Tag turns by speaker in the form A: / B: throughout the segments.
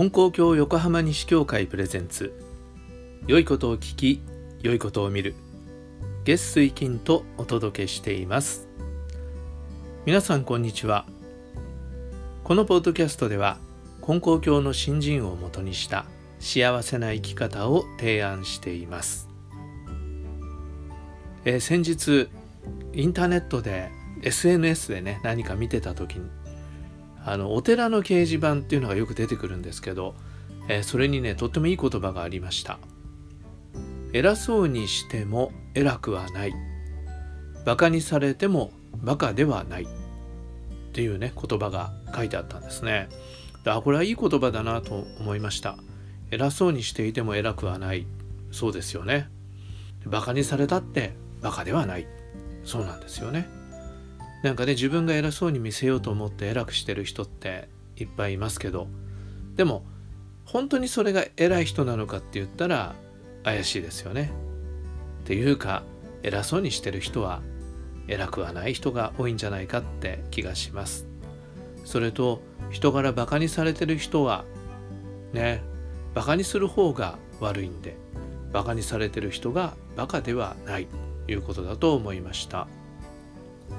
A: 金光教横浜西教会プレゼンツ。良いことを聞き良いことを見る。月水金とお届けしています。皆さんこんにちは。このポッドキャストでは金光教の新人をもとにした幸せな生き方を提案しています、えー、先日インターネットで SNS でね何か見てた時にあのお寺の掲示板っていうのがよく出てくるんですけど、えー、それにねとってもいい言葉がありました。偉そうにしても偉くはない。馬鹿にされても馬鹿ではない。っていうね言葉が書いてあったんですね。あこれはいい言葉だなと思いました。偉そうにしていても偉くはない。そうですよね。馬鹿にされたって馬鹿ではない。そうなんですよね。なんかね自分が偉そうに見せようと思って偉くしてる人っていっぱいいますけどでも本当にそれが偉い人なのかって言ったら怪しいですよね。っていうか偉そうにしてる人は偉くはない人が多いんじゃないかって気がします。それと人からバカにされてる人はねバカにする方が悪いんでバカにされてる人がバカではないということだと思いました。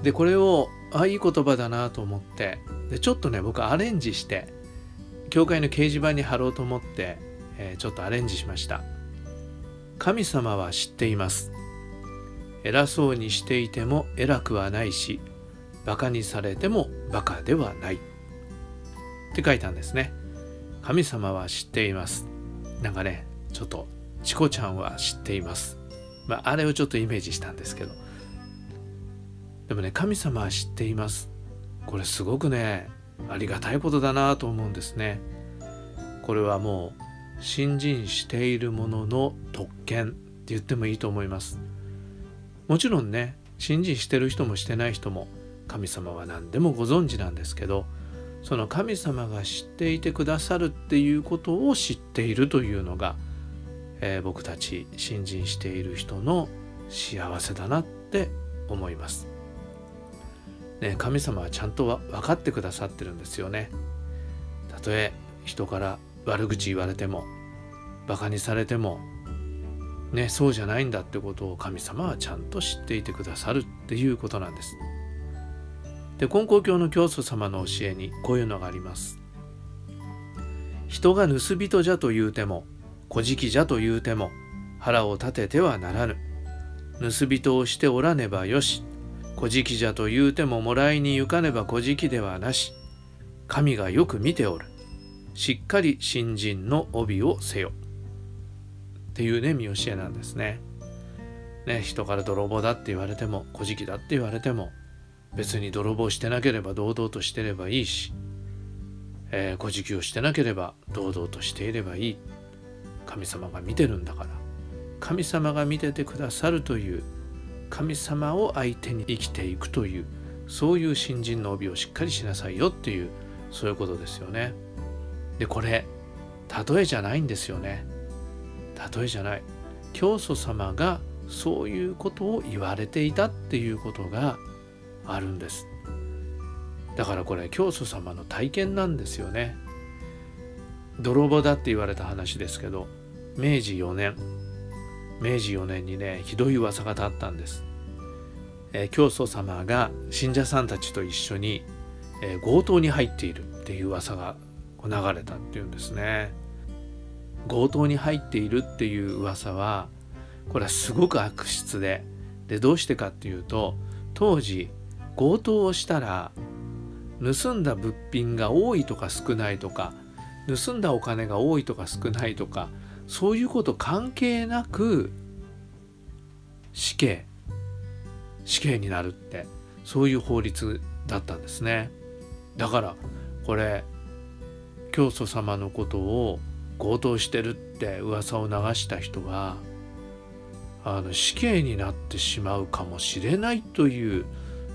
A: でこれをあいい言葉だなと思って。でちょっとね僕アレンジして教会の掲示板に貼ろうと思って、えー、ちょっとアレンジしました。神様は知っています。偉そうにしていても偉くはないし馬鹿にされても馬鹿ではない。って書いたんですね。神様は知っています。なんかねちょっとチコちゃんは知っています。まああれをちょっとイメージしたんですけど。でもね神様は知っています。これすごくねありがたいことだなと思うんですね。これはもう信心しているものの特権って言ってもいいと思います。もちろんね信心してる人もしてない人も神様は何でもご存知なんですけどその神様が知っていてくださるっていうことを知っているというのが、えー、僕たち信心している人の幸せだなって思います。ね、神様はちゃんと分かってくださってるんですよね。たとえ人から悪口言われてもバカにされてもねそうじゃないんだってことを神様はちゃんと知っていてくださるっていうことなんです。で金光教の教祖様の教えにこういうのがあります。人が盗人じゃと言うても小じじゃと言うても腹を立ててはならぬ。盗人をしておらねばよし古事記じゃと言うてももらいに行かねば古事記ではなし神がよく見ておる。しっかり新人の帯をせよ。っていうね見教えなんですね。ね人から泥棒だって言われても古事記だって言われても別に泥棒してなければ堂々としてればいいし、えー、古事記をしてなければ堂々としていればいい。神様が見てるんだから。神様が見ててくださるという神様を相手に生きていくというそういう新人の帯をしっかりしなさいよっていうそういうことですよね。でこれ例えじゃないんですよね。例えじゃない。教祖様がそういうことを言われていたっていうことがあるんです。だからこれ教祖様の体験なんですよね。泥棒だって言われた話ですけど明治4年明治4年にねひどい噂が立ったんです、えー、教祖様が信者さんたちと一緒に、えー、強盗に入っているっていう噂が流れたっていうんですね。強盗に入っているっていう噂はこれはすごく悪質ででどうしてかっていうと当時強盗をしたら盗んだ物品が多いとか少ないとか盗んだお金が多いとか少ないとかそういうこと関係なく死刑死刑になるってそういう法律だったんですねだからこれ教祖様のことを強盗してるって噂を流した人はあの死刑になってしまうかもしれないという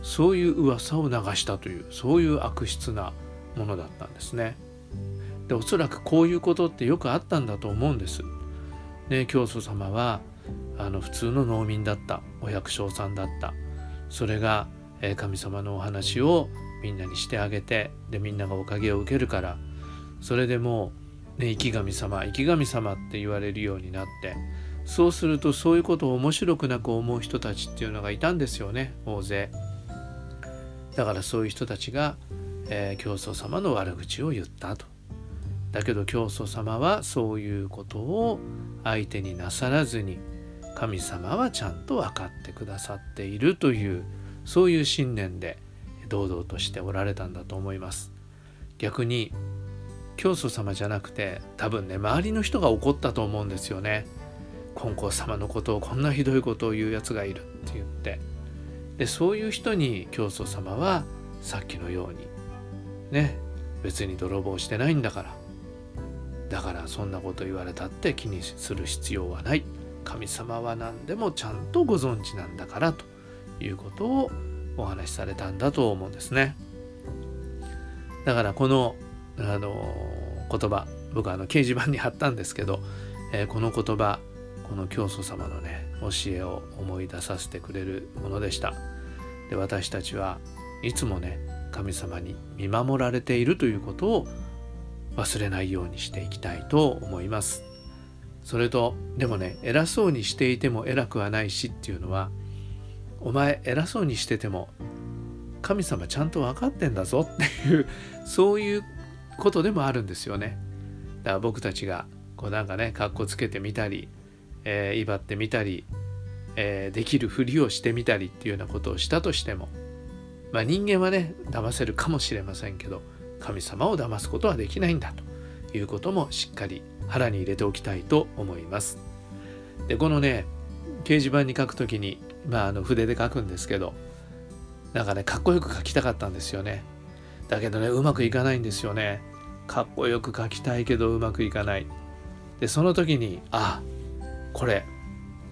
A: そういう噂を流したというそういう悪質なものだったんですね。でおそらくこういうことってよくあったんだと思うんです。ね、教祖様はあの普通の農民だった。お百姓さんだった。それが、え神様のお話をみんなにしてあげてでみんながおかげを受けるから。それでもうね、生き神様生き神様って言われるようになって。そうするとそういうことを面白くなく思う人たちっていうのがいたんですよね大勢。だからそういう人たちが、えー、教祖様の悪口を言ったと。だけど教祖様はそういうことを相手になさらずに神様はちゃんと分かってくださっているというそういう信念で堂々としておられたんだと思います。逆に教祖様じゃなくて多分ね周りの人が怒ったと思うんですよね。金光様のことをこんなひどいことを言うやつがいるって言って。でそういう人に教祖様はさっきのようにね別に泥棒してないんだからだからそんなこと言われたって気にする必要はない。神様は何でもちゃんとご存知なんだからということをお話しされたんだと思うんですね。だからこのあの言葉僕はあの掲示板に貼ったんですけど、えー、この言葉この教祖様のね教えを思い出させてくれるものでした。で私たちはいつもね神様に見守られているということを忘れないようにしていきたいと思います。それとでもね偉そうにしていても偉くはないしっていうのはお前偉そうにしてても神様ちゃんと分かってんだぞっていうそういうことでもあるんですよね。だから僕たちがこうなんかねかっこつけてみたり、えー、威張ってみたり、えー、できるふりをしてみたりっていうようなことをしたとしてもまあ人間はね騙せるかもしれませんけど神様を騙すことはできないんだということもしっかり腹に入れておきたいと思います。でこのね掲示板に書くときに、まあ、あの筆で書くんですけどなんかねかっこよく書きたかったんですよね。だけどねうまくいかないんですよね。かっこよく書きたいけどうまくいかない。でその時にあこれ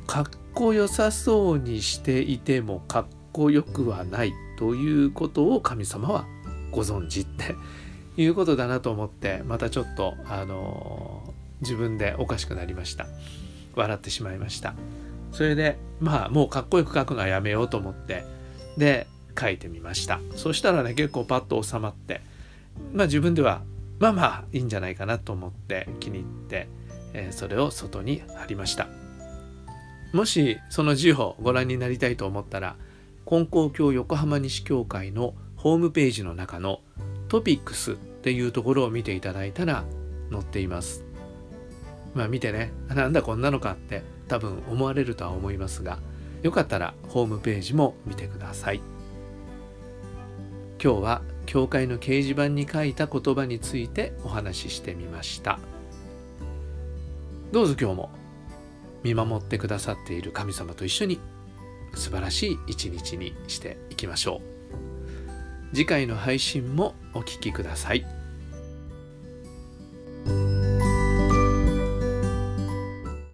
A: かっこよさそうにしていてもかっこよくはないということを神様はご存知っていうことだなと思ってまたちょっとあの自分でおかしくなりました。笑ってしまいました。それでまあもうかっこよく書くのはやめようと思ってで書いてみました。そしたらね結構パッと収まってまあ自分ではまあまあいいんじゃないかなと思って気に入って、えー、それを外に貼りました。もしその字をご覧になりたいと思ったら金光教横浜西教会のホームページの中のトピックスっていうところを見ていただいたら載っています。まあ見てね、なんだこんなのかって多分思われるとは思いますが、よかったらホームページも見てください。今日は教会の掲示板に書いた言葉についてお話ししてみました。どうぞ今日も見守ってくださっている神様と一緒に素晴らしい一日にしていきましょう。次回の配信もお聴きください。